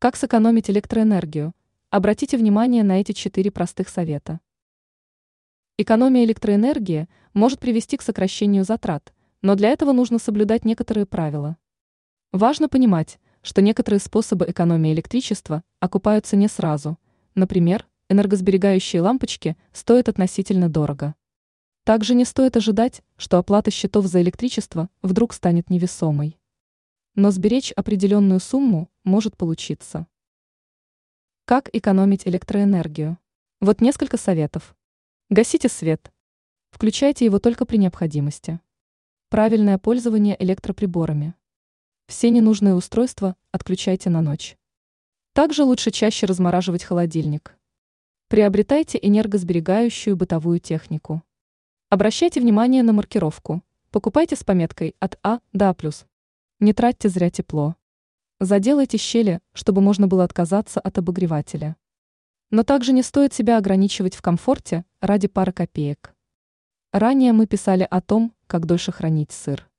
Как сэкономить электроэнергию? Обратите внимание на эти четыре простых совета. Экономия электроэнергии может привести к сокращению затрат, но для этого нужно соблюдать некоторые правила. Важно понимать, что некоторые способы экономии электричества окупаются не сразу. Например, энергосберегающие лампочки стоят относительно дорого. Также не стоит ожидать, что оплата счетов за электричество вдруг станет невесомой. Но сберечь определенную сумму может получиться. Как экономить электроэнергию? Вот несколько советов. Гасите свет. Включайте его только при необходимости. Правильное пользование электроприборами. Все ненужные устройства отключайте на ночь. Также лучше чаще размораживать холодильник. Приобретайте энергосберегающую бытовую технику. Обращайте внимание на маркировку. Покупайте с пометкой от А до А+. Не тратьте зря тепло. Заделайте щели, чтобы можно было отказаться от обогревателя. Но также не стоит себя ограничивать в комфорте ради пары копеек. Ранее мы писали о том, как дольше хранить сыр.